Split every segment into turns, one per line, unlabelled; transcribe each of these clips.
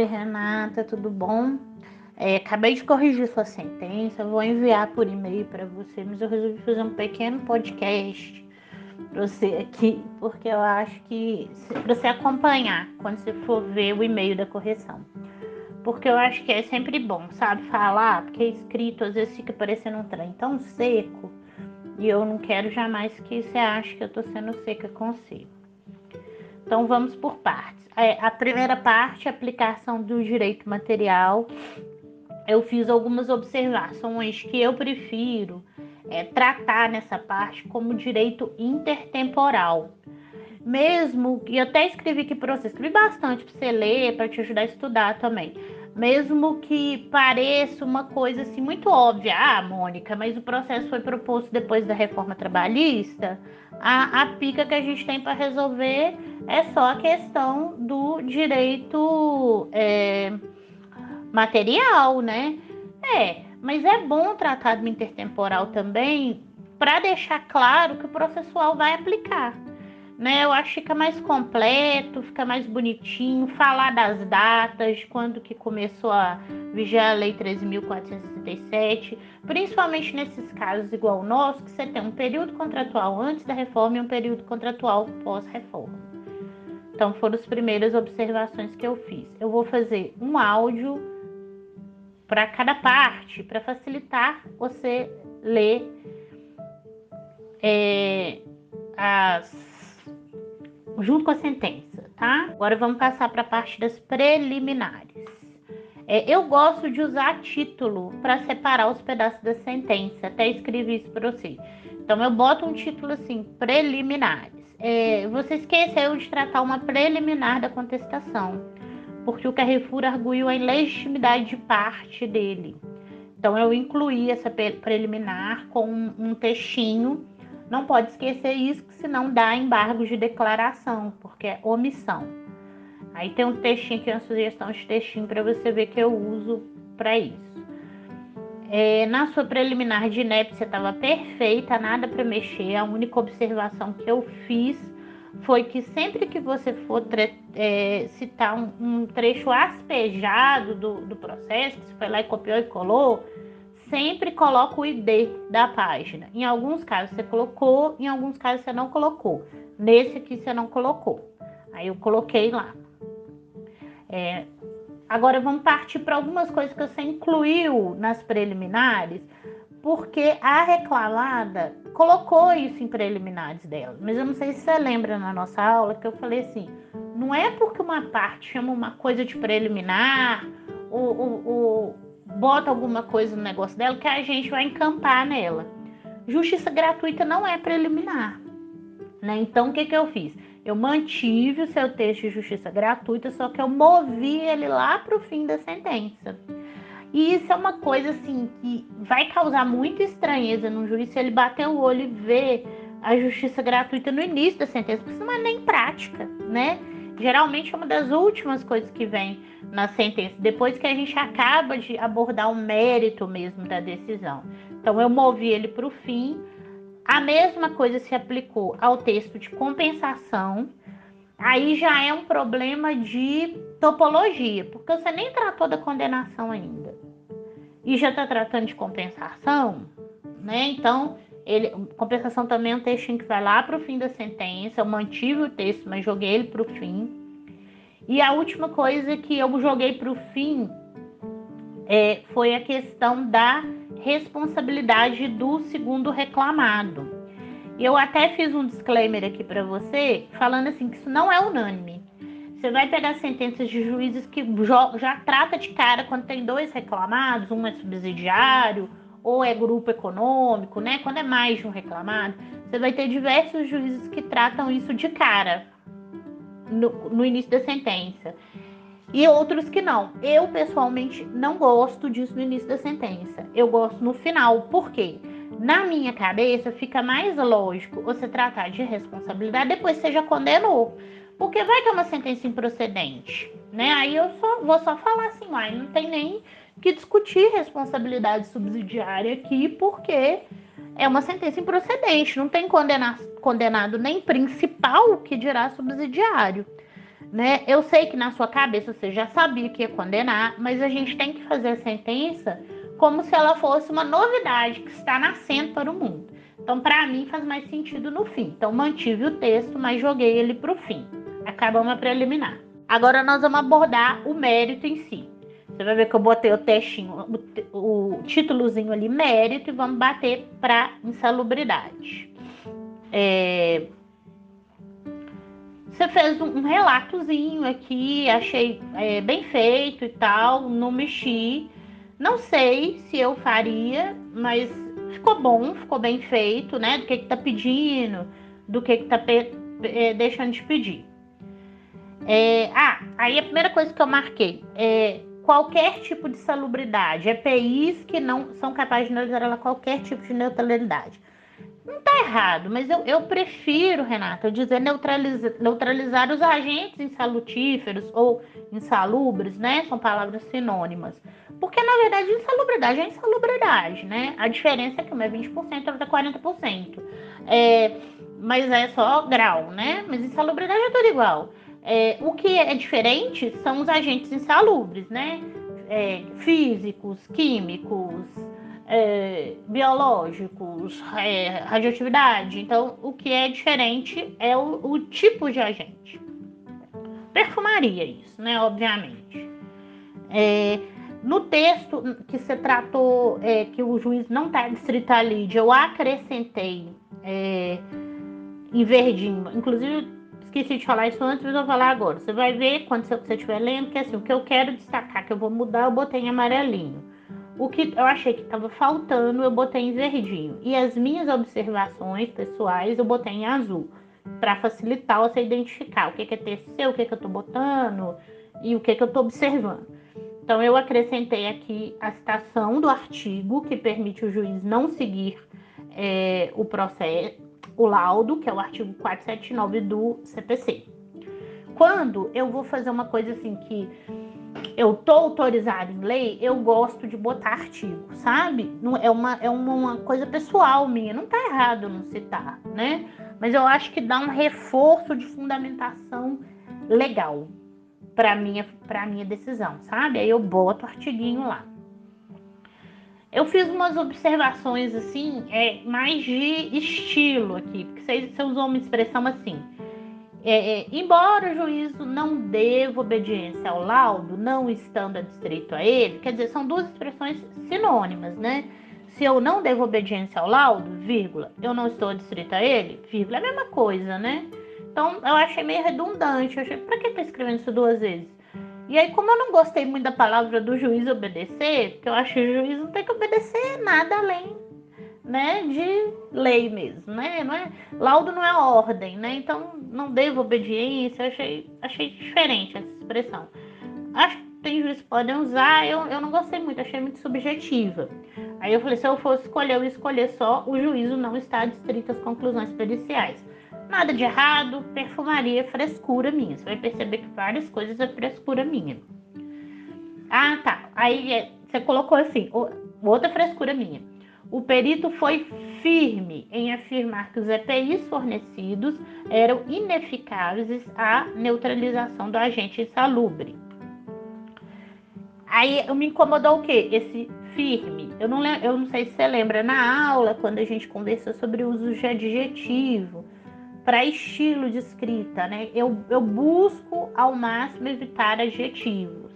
Oi, Renata, tudo bom? É, acabei de corrigir sua sentença, vou enviar por e-mail para você, mas eu resolvi fazer um pequeno podcast para você aqui, porque eu acho que para você acompanhar quando você for ver o e-mail da correção. Porque eu acho que é sempre bom, sabe, falar, porque escrito às vezes fica parecendo um trem tão seco, e eu não quero jamais que você ache que eu estou sendo seca você. Então vamos por partes. É, a primeira parte, aplicação do direito material. Eu fiz algumas observações que eu prefiro é, tratar nessa parte como direito intertemporal. Mesmo, e eu até escrevi aqui para você, escrevi bastante para você ler, para te ajudar a estudar também. Mesmo que pareça uma coisa assim muito óbvia, ah, Mônica, mas o processo foi proposto depois da reforma trabalhista, a, a pica que a gente tem para resolver é só a questão do direito é, material, né? É, mas é bom tratar do intertemporal também para deixar claro que o processual vai aplicar. Né, eu acho que fica mais completo, fica mais bonitinho, falar das datas, quando que começou a vigiar a Lei 13.467, principalmente nesses casos igual o nosso, que você tem um período contratual antes da reforma e um período contratual pós-reforma. Então foram as primeiras observações que eu fiz. Eu vou fazer um áudio para cada parte, para facilitar você ler é, as, junto com a sentença, tá? Agora vamos passar para a parte das preliminares. É, eu gosto de usar título para separar os pedaços da sentença. Até escrevi isso para você. Então eu boto um título assim, preliminares. É, você esqueceu de tratar uma preliminar da contestação porque o Carrefour arguiu a ilegitimidade de parte dele. Então eu incluí essa preliminar com um, textinho. Não pode esquecer isso, senão dá embargo de declaração, porque é omissão. Aí tem um textinho aqui, uma sugestão de textinho para você ver que eu uso para isso. É, na sua preliminar de inépcia estava perfeita, nada para mexer. A única observação que eu fiz foi que sempre que você for é, citar um, um, trecho aspejado do, do processo, que você foi lá e copiou e colou, sempre coloca o ID da página. Em alguns casos você colocou, em alguns casos você não colocou. Nesse aqui você não colocou. Aí eu coloquei lá. É, agora vamos partir para algumas coisas que você incluiu nas preliminares porque a reclamada colocou isso em preliminares dela. Mas eu não sei se você lembra na nossa aula que eu falei assim: não é porque uma parte chama uma coisa de preliminar ou, ou, ou bota alguma coisa no negócio dela que a gente vai encampar nela. Justiça gratuita não é preliminar. Né? Então, o que, que eu fiz? Eu mantive o seu texto de justiça gratuita, só que eu movi ele lá para o fim da sentença. E isso é uma coisa assim que vai causar muita estranheza no juiz se ele bater o olho e ver a justiça gratuita no início da sentença, porque isso não é nem prática, né? Geralmente é uma das últimas coisas que vem na sentença, depois que a gente acaba de abordar o mérito mesmo da decisão. Então eu movi ele para o fim. A mesma coisa se aplicou ao texto de compensação, aí já é um problema de topologia, porque você nem tratou da condenação ainda. E já está tratando de compensação, né? Então, ele, compensação também é um textinho que vai lá para o fim da sentença. Eu mantive o texto, mas joguei ele para o fim. E a última coisa que eu joguei para o fim é, foi a questão da responsabilidade do segundo reclamado. Eu até fiz um disclaimer aqui para você, falando assim que isso não é unânime. Você vai pegar sentenças de juízes que já trata de cara quando tem dois reclamados, um é subsidiário ou é grupo econômico, né? Quando é mais de um reclamado, você vai ter diversos juízes que tratam isso de cara no, no início da sentença. E outros que não. Eu, pessoalmente, não gosto disso no início da sentença. Eu gosto no final. Por quê? Na minha cabeça, fica mais lógico você tratar de responsabilidade depois que você já condenou. Porque vai é uma sentença improcedente, né? Aí eu só vou só falar assim, mas não tem nem que discutir responsabilidade subsidiária aqui, porque é uma sentença improcedente, não tem condena, condenado nem principal que dirá subsidiário. Né? Eu sei que na sua cabeça você já sabia que ia condenar, mas a gente tem que fazer a sentença como se ela fosse uma novidade que está nascendo para o mundo. Então, para mim, faz mais sentido no fim. Então, mantive o texto, mas joguei ele para o fim. Acabamos a preliminar. Agora, nós vamos abordar o mérito em si. Você vai ver que eu botei o textinho, o, o títulozinho ali, mérito, e vamos bater para insalubridade. É, você fez um, um relatozinho aqui, achei é, bem feito e tal, não mexi. Não sei se eu faria, mas ficou bom, ficou bem feito, né? Do que que tá pedindo, do que que tá é, deixando de pedir. É, ah, aí a primeira coisa que eu marquei é qualquer tipo de salubridade, EPIs que não são capazes de neutralizar qualquer tipo de neutralidade. Não tá errado, mas eu, eu prefiro, Renata, dizer neutralizar, neutralizar os agentes insalutíferos ou insalubres, né? São palavras sinônimas. Porque, na verdade, insalubridade é insalubridade, né? A diferença é que uma é 20% e outra é 40%. É, mas é só grau, né? Mas insalubridade é tudo igual. É, o que é diferente são os agentes insalubres, né? É, físicos, químicos, é, biológicos, é, radioatividade. Então, o que é diferente é o, o, tipo de agente. Perfumaria, isso, né? Obviamente. É, no texto que você tratou, é, que o juiz não está distrito ali, eu acrescentei em verdinho. Inclusive, esqueci de falar isso antes, mas vou falar agora. Você vai ver quando você estiver lendo que assim, o que eu quero destacar, que eu vou mudar, eu botei em amarelinho. O que eu achei que estava faltando, eu botei em verdinho. E as minhas observações pessoais, eu botei em azul. Para facilitar você identificar o que, que é TC, o que, que eu estou botando e o que, que eu estou observando. Então, eu acrescentei aqui a citação do artigo que permite o juiz não seguir é, o processo, o laudo, que é o artigo 479 do CPC. Quando eu vou fazer uma coisa assim que eu tô autorizado em lei, eu gosto de botar artigo, sabe? É uma, é uma, uma, coisa pessoal minha, não tá errado não citar, né? Mas eu acho que dá um reforço de fundamentação legal para minha para minha decisão, sabe? Aí eu boto o artiguinho lá. Eu fiz umas observações assim, é mais de estilo aqui, porque você, você usou uma expressão assim é, é, embora o juízo não deva obediência ao laudo, não estando adstrito a ele, quer dizer, são duas expressões sinônimas, né? Se eu não devo obediência ao laudo, vírgula, eu não estou adstrito a ele, vírgula, é a mesma coisa, né? Então eu achei meio redundante, eu achei, pra que tá escrevendo isso duas vezes? E aí, como eu não gostei muito da palavra do juiz obedecer, porque eu acho que o juiz não tem que obedecer nada além né, de lei mesmo, né? Não é, laudo não é ordem, né? Então não devo obediência. Achei, achei diferente essa expressão. Acho que tem juízes que podem usar, eu, eu não gostei muito, achei muito subjetiva. Aí eu falei, se eu fosse escolher, eu escolher só o juízo não está distrito às conclusões periciais. Nada de errado, perfumaria, frescura minha. Você vai perceber que várias coisas é frescura minha. Ah, tá. Aí é, você colocou assim, outra frescura minha. O perito foi firme em afirmar que os EPIs fornecidos eram ineficazes à neutralização do agente insalubre. Aí me incomodou o quê? Esse firme. Eu não, eu não sei se você lembra na aula, quando a gente conversou sobre o uso de adjetivo para estilo de escrita, né? Eu, eu busco ao máximo evitar adjetivos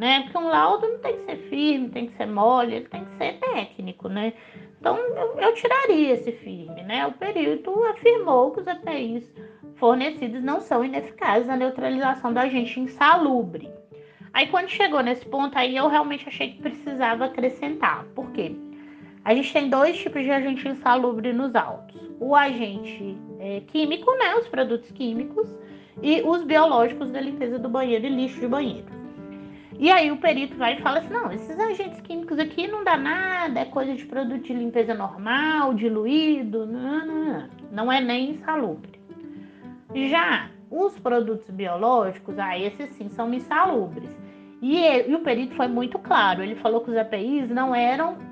né? Porque um laudo não tem que ser firme, tem que ser mole, ele tem que ser técnico, né? Então eu, eu tiraria esse firme, né? O perito afirmou que os EPIs fornecidos não são ineficazes na neutralização do agente insalubre. Aí quando chegou nesse ponto aí eu realmente achei que precisava acrescentar. Por quê? A gente tem dois tipos de agente insalubre nos autos. O agente é, químico, né? Os produtos químicos e os biológicos da limpeza do banheiro e lixo de banheiro. E aí o perito vai e fala assim: não, esses agentes químicos aqui não dá nada, é coisa de produto de limpeza normal, diluído, não, não, não é nem insalubre. Já os produtos biológicos, ah, esses sim são insalubres. E, ele, e o perito foi muito claro, ele falou que os APIs não eram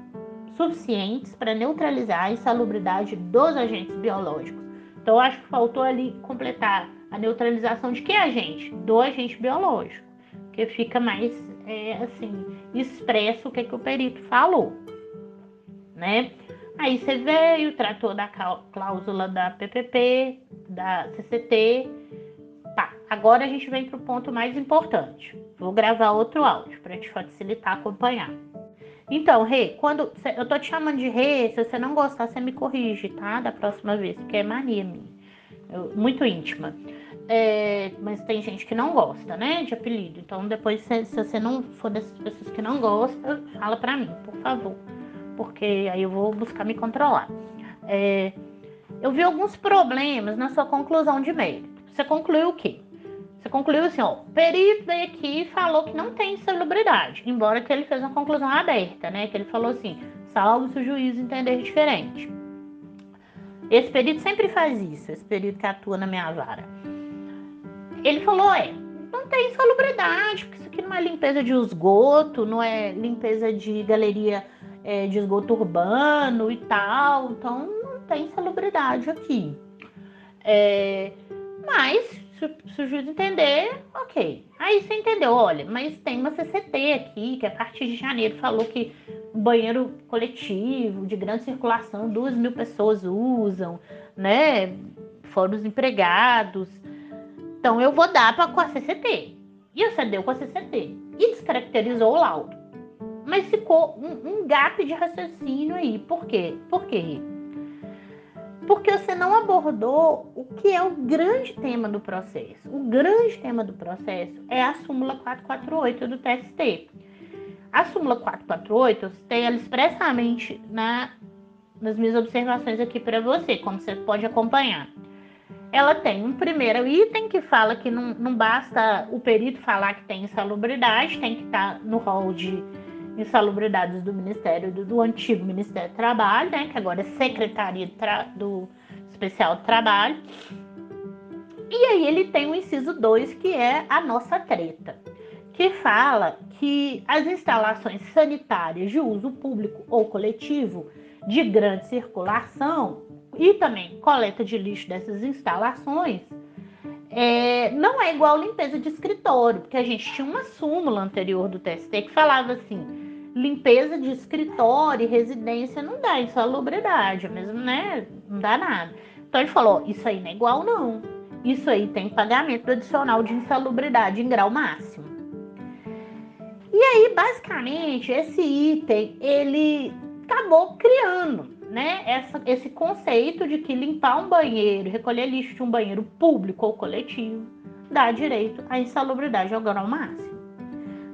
suficientes para neutralizar a insalubridade dos agentes biológicos. Então, acho que faltou ali completar a neutralização de que agente? Do agente biológico, que fica mais, é, assim, expresso o que, que o perito falou, né? Aí você veio, tratou da cláusula da PPP, da CCT. Tá, agora a gente vem para o ponto mais importante. Vou gravar outro áudio para te facilitar acompanhar. Então, Rê, quando eu tô te chamando de Rê, se você não gostar, você me corrige, tá? Da próxima vez, porque é mania minha. Eu, muito íntima. É, mas tem gente que não gosta, né, de apelido. Então, depois, se, se, você não for dessas pessoas que não gostam, fala pra mim, por favor. Porque aí eu vou buscar me controlar. É, eu vi alguns problemas na sua conclusão de mérito. Você concluiu o quê? Concluiu assim, ó, o perito veio aqui e falou que não tem insalubridade, embora que ele fez uma conclusão aberta, né? Que ele falou assim, salvo se o juiz entender diferente. Esse perito sempre faz isso, esse perito que atua na minha vara. Ele falou, é, não tem insalubridade, porque isso aqui não é limpeza de esgoto, não é limpeza de galeria é, de esgoto urbano e tal, então não tem insalubridade aqui. É, mas se, o juiz entender, ok. Aí você entendeu, olha, mas tem uma CCT aqui, que a partir de janeiro falou que banheiro coletivo, de grande circulação, duas mil pessoas usam, né? Fora os empregados. Então eu vou dar para com a CCT. E você deu com a CCT. E descaracterizou o laudo. Mas ficou um, um gap de raciocínio aí. Por quê? Por quê? Porque você não abordou o que é o grande tema do processo. O grande tema do processo é a súmula 448 do TST. A súmula 448, eu citei ela expressamente na, nas minhas observações aqui para você, como você pode acompanhar. Ela tem um primeiro item que fala que não, não basta o perito falar que tem insalubridade, tem que estar tá no rol de insalubridades do Ministério do, do, antigo Ministério do Trabalho, né, que agora é Secretaria do Especial do Trabalho. E aí ele tem o inciso 2, que é a nossa treta, que fala que as instalações sanitárias de uso público ou coletivo de grande circulação e também coleta de lixo dessas instalações é, não é igual limpeza de escritório, porque a gente tinha uma súmula anterior do TST que falava assim: limpeza de escritório e residência não dá insalubridade, mesmo, né? Não dá nada. Então ele falou: isso aí não é igual, não. Isso aí tem pagamento adicional de insalubridade em grau máximo. E aí, basicamente, esse item ele acabou criando, né? Essa, esse conceito de que limpar um banheiro, recolher lixo de um banheiro público ou coletivo, dá direito à insalubridade ao grau máximo.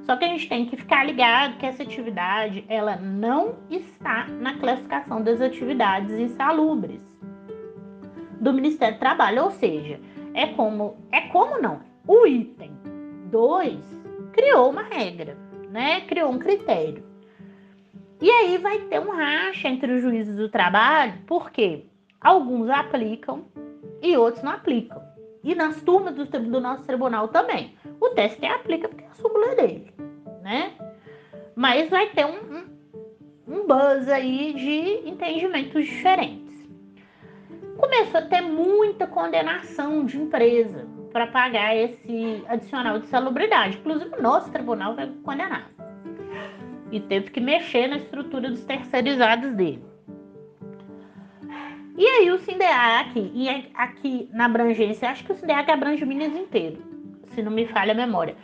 Só que a gente tem que ficar ligado que essa atividade ela não está na classificação das atividades insalubres do Ministério do Trabalho, ou seja, é como é como não. O item 2 criou uma regra, né? Criou um critério. E aí vai ter um racha entre os juízes do trabalho, porque alguns aplicam e outros não aplicam. E nas turmas do, do nosso tribunal também. O TST aplica porque é a súmula dele né? Mas vai ter um, um, um buzz aí de entendimentos diferentes. Começou a ter muita condenação de empresa para pagar esse adicional de salubridade. Inclusive, o nosso tribunal vai condenar. E teve que mexer na estrutura dos terceirizados dele. E aí o SINDEAC, e aqui na abrangência, acho que o SINDEAC abrange Minas inteiro, se não me falha a memória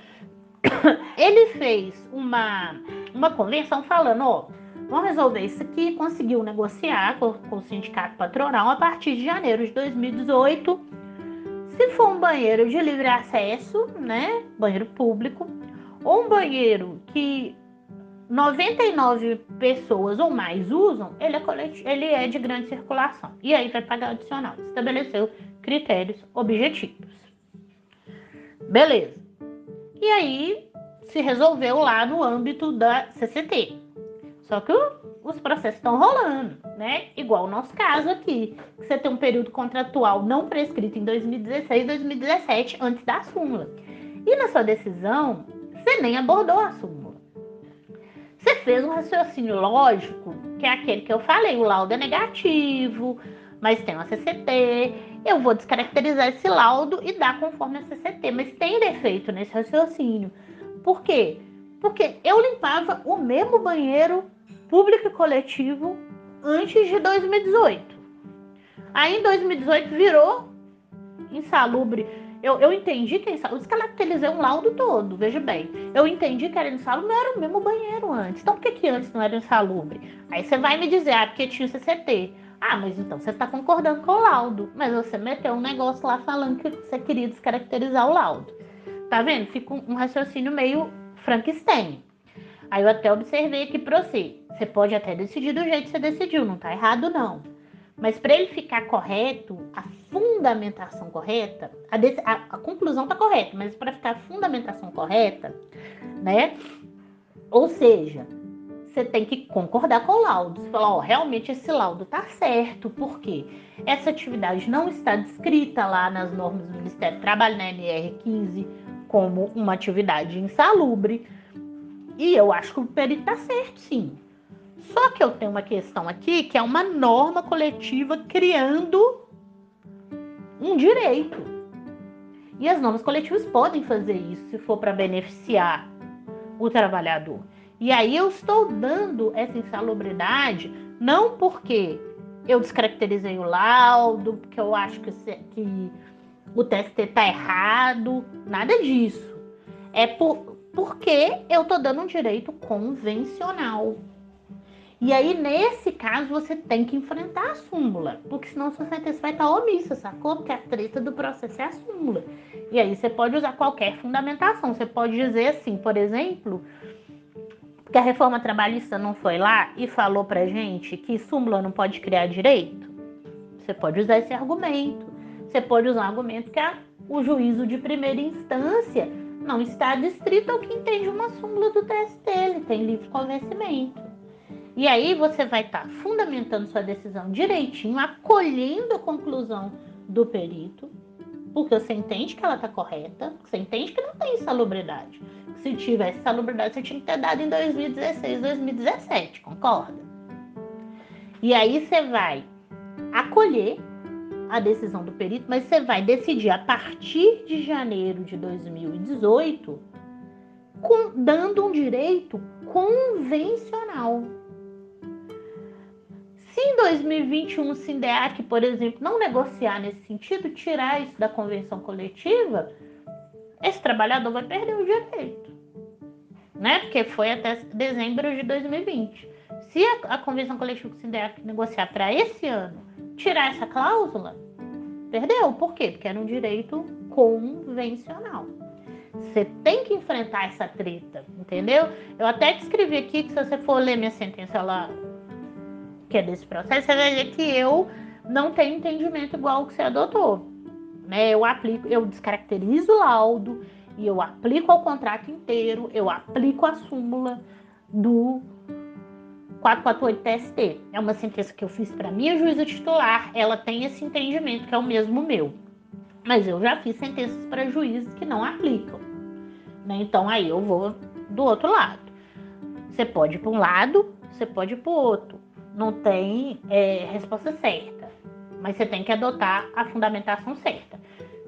ele fez uma, uma convenção falando, ó, vamos resolver isso aqui, conseguiu negociar com, com o sindicato patronal a partir de janeiro de 2018. Se for um banheiro de livre acesso, né, banheiro público, ou um banheiro que 99 pessoas ou mais usam, ele é, ele é de grande circulação. E aí vai pagar adicional. Estabeleceu critérios objetivos. Beleza. E aí se resolveu lá no âmbito da CCT. Só que os processos estão rolando, né? Igual o nosso caso aqui, que você tem um período contratual não prescrito em 2016, 2017, antes da súmula. E na sua decisão, você nem abordou a súmula. Você fez um raciocínio lógico, que é aquele que eu falei, o laudo é negativo, mas tem uma CCT, eu vou descaracterizar esse laudo e dar conforme a CCT. Mas tem defeito nesse raciocínio. Por quê? Porque eu limpava o mesmo banheiro público e coletivo antes de 2018. Aí em 2018 virou insalubre. Eu, eu entendi que é insalubre. Descaracterizei um laudo todo, veja bem. Eu entendi que era insalubre, não era o mesmo banheiro antes. Então por que, que antes não era insalubre? Aí você vai me dizer, ah, porque tinha CCT. Ah, mas então você está concordando com o laudo. Mas você meteu um negócio lá falando que você queria descaracterizar o laudo. Tá vendo? Fica um, raciocínio meio Frankenstein. Aí eu até observei aqui para você. Você pode até decidir do jeito que você decidiu, não tá errado não. Mas para ele ficar correto, a fundamentação correta, a, a, a conclusão tá correta, mas para ficar a fundamentação correta, né? Ou seja, você tem que concordar com o laudo. Você fala, ó, realmente esse laudo tá certo, porque essa atividade não está descrita lá nas normas do Ministério do Trabalho, na NR15, como uma atividade insalubre. E eu acho que o perito tá certo, sim. Só que eu tenho uma questão aqui que é uma norma coletiva criando um direito. E as normas coletivas podem fazer isso se for para beneficiar o trabalhador. E aí eu estou dando essa insalubridade não porque eu descaracterizei o laudo, porque eu acho que, que o TST está errado, nada disso. É por, porque eu estou dando um direito convencional. E aí, nesse caso, você tem que enfrentar a súmula, porque senão sua sentença vai estar omissa, sacou? Porque a treta do processo é a súmula. E aí você pode usar qualquer fundamentação. Você pode dizer assim, por exemplo, que a reforma trabalhista não foi lá e falou pra gente que súmula não pode criar direito. Você pode usar esse argumento. Você pode usar o argumento que a, o juízo de primeira instância não está distrito ao que entende uma súmula do TST, ele tem livre convencimento. E aí você vai estar tá fundamentando sua decisão direitinho, acolhendo a conclusão do perito, porque você entende que ela está correta, você entende que não tem insalubridade. Se tivesse insalubridade, você tinha que ter dado em 2016, 2017, concorda? E aí você vai acolher a decisão do perito, mas você vai decidir a partir de janeiro de 2018, com, dando um direito convencional. Se em 2021 o SINDEAC, por exemplo, não negociar nesse sentido, tirar isso da convenção coletiva, esse trabalhador vai perder o direito. Né? Porque foi até dezembro de 2020. Se a, a convenção coletiva SINDEAC negociar para esse ano, tirar essa cláusula, perdeu. Por quê? Porque era um direito convencional. Você tem que enfrentar essa treta, entendeu? Eu até escrevi aqui que se você for ler minha sentença lá que é desse processo, você vai ver que eu não tenho entendimento igual o que você adotou. Né? Eu aplico, eu descaracterizo o laudo e eu aplico ao contrato inteiro, eu aplico a súmula do 448 TST. É uma sentença que eu fiz para minha juíza titular, ela tem esse entendimento que é o mesmo meu. Mas eu já fiz sentenças para juízes que não aplicam. Né? Então aí eu vou do outro lado. Você pode ir para um lado, você pode ir para o outro não tem é, resposta certa, mas você tem que adotar a fundamentação certa.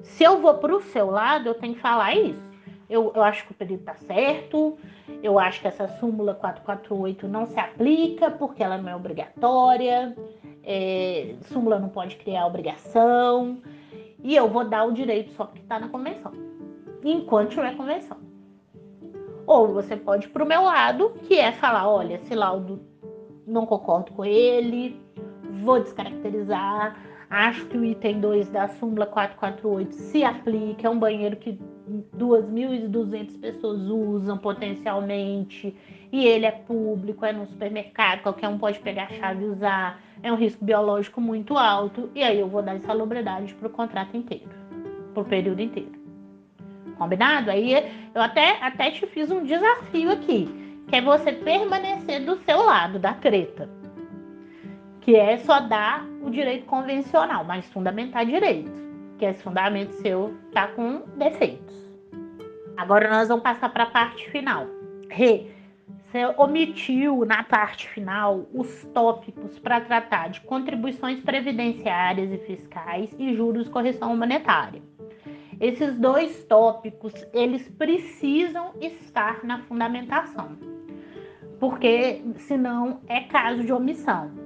Se eu vou para o seu lado, eu tenho que falar isso. Eu, eu acho que o pedido está certo, eu acho que essa súmula 448 não se aplica porque ela não é obrigatória, é, súmula não pode criar obrigação, e eu vou dar o direito só porque está na convenção, enquanto tiver convenção. Ou você pode ir para o meu lado, que é falar: olha, esse laudo não concordo com ele, vou descaracterizar. Acho que o item 2 da súmula 448 se aplica, é um banheiro que 2.200 pessoas usam potencialmente, e ele é público, é no supermercado, qualquer um pode pegar a chave e usar, é um risco biológico muito alto, e aí eu vou dar insalubridade para o contrato inteiro, para o período inteiro. Combinado? Aí eu até, até te fiz um desafio aqui que é você permanecer do seu lado da treta. Que é só dar o direito convencional, mas fundamentar direito. Que esse fundamento seu tá com defeitos. Agora nós vamos passar para a parte final. Re, você omitiu na parte final os tópicos para tratar de contribuições previdenciárias e fiscais e juros correção monetária. Esses dois tópicos, eles precisam estar na fundamentação, porque senão é caso de omissão.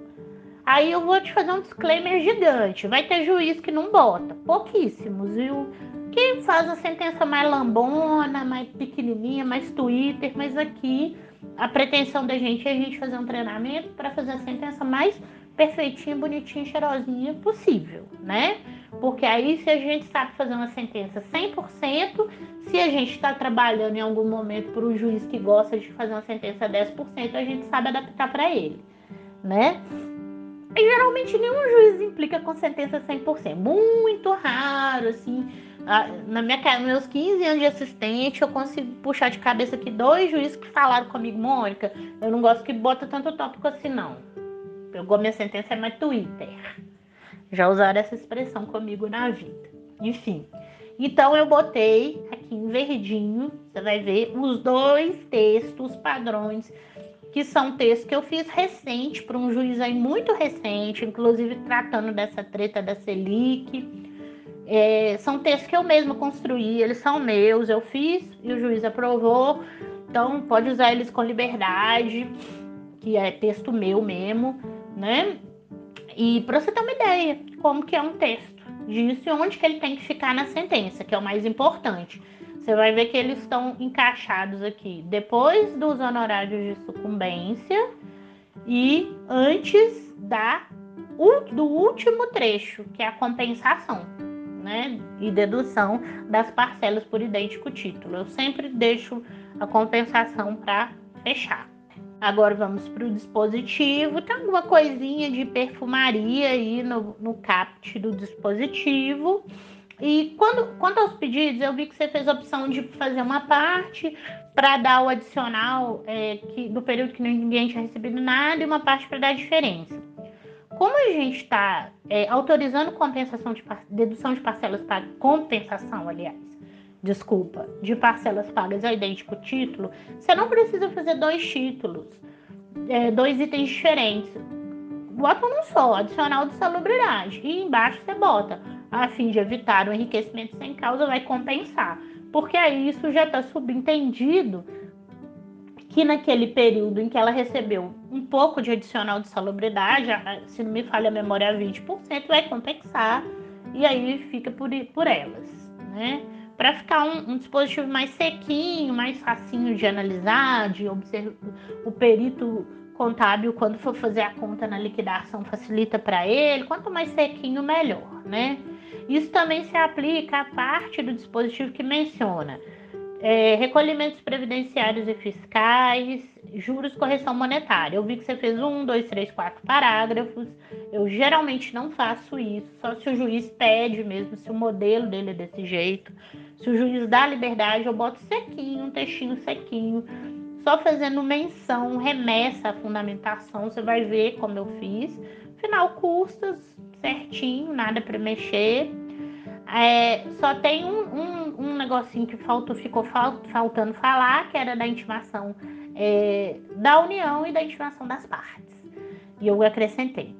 Aí eu vou te fazer um disclaimer gigante. Vai ter juiz que não bota, pouquíssimos, viu? Quem faz a sentença mais lambona, mais pequenininha, mais Twitter, mas aqui a pretensão da gente é a gente fazer um treinamento para fazer a sentença mais perfeitinha, bonitinha, cheirosinha possível, né? Porque aí, se a gente sabe fazer uma sentença 100%, se a gente está trabalhando em algum momento para um juiz que gosta de fazer uma sentença 10%, a gente sabe adaptar para ele, né? E geralmente nenhum juiz implica com sentença 100%. Muito raro, assim. Na minha, nos meus 15 anos de assistente, eu consigo puxar de cabeça aqui dois juízes que falaram comigo, Mônica, eu não gosto que bota tanto tópico assim, não. Pegou minha sentença é mais Twitter. Já usaram essa expressão comigo na vida. Enfim. Então eu botei aqui em verdinho, você vai ver os dois textos padrões, que são textos que eu fiz recente para um juiz aí muito recente, inclusive tratando dessa treta da Selic. É, são textos que eu mesma construí, eles são meus, eu fiz e o juiz aprovou. Então pode usar eles com liberdade, que é texto meu mesmo, né? E para você ter uma ideia, como que é um texto disso e onde que ele tem que ficar na sentença, que é o mais importante. Você vai ver que eles estão encaixados aqui depois dos honorários de sucumbência e antes da do último trecho, que é a compensação, né? E dedução das parcelas por idêntico título. Eu sempre deixo a compensação para fechar. Agora vamos para o dispositivo. Tem alguma coisinha de perfumaria aí no, no CAPT do dispositivo. E quando, quanto aos pedidos, eu vi que você fez a opção de fazer uma parte para dar o adicional é, que, do período que ninguém tinha recebido nada e uma parte para dar a diferença. Como a gente está é, autorizando compensação de dedução de parcelas para compensação, aliás, desculpa, de parcelas pagas ao idêntico título, você não precisa fazer dois títulos, é, dois itens diferentes. Bota um só, adicional de salubridade. E embaixo você bota, a fim de evitar o enriquecimento sem causa, vai compensar. Porque aí isso já está subentendido que naquele período em que ela recebeu um pouco de adicional de salubridade, se não me falha a memória, 20%, vai compensar e aí fica por, por elas, né? para ficar um, um, dispositivo mais sequinho, mais facinho de analisar, de observar o perito contábil quando for fazer a conta na liquidação facilita para ele. Quanto mais sequinho, melhor, né? Isso também se aplica à parte do dispositivo que menciona é, recolhimentos previdenciários e fiscais, juros, correção monetária. Eu vi que você fez um, dois, três, quatro parágrafos. Eu geralmente não faço isso, só se o juiz pede mesmo, se o modelo dele é desse jeito. Se o juiz dá liberdade, eu boto sequinho, um textinho sequinho, só fazendo menção, remessa à fundamentação. Você vai ver como eu fiz. Final, custas certinho, nada para mexer. É, só tem um, um, um, negocinho que faltou, ficou faltando falar, que era da intimação é, da União e da intimação das partes. E eu acrescentei.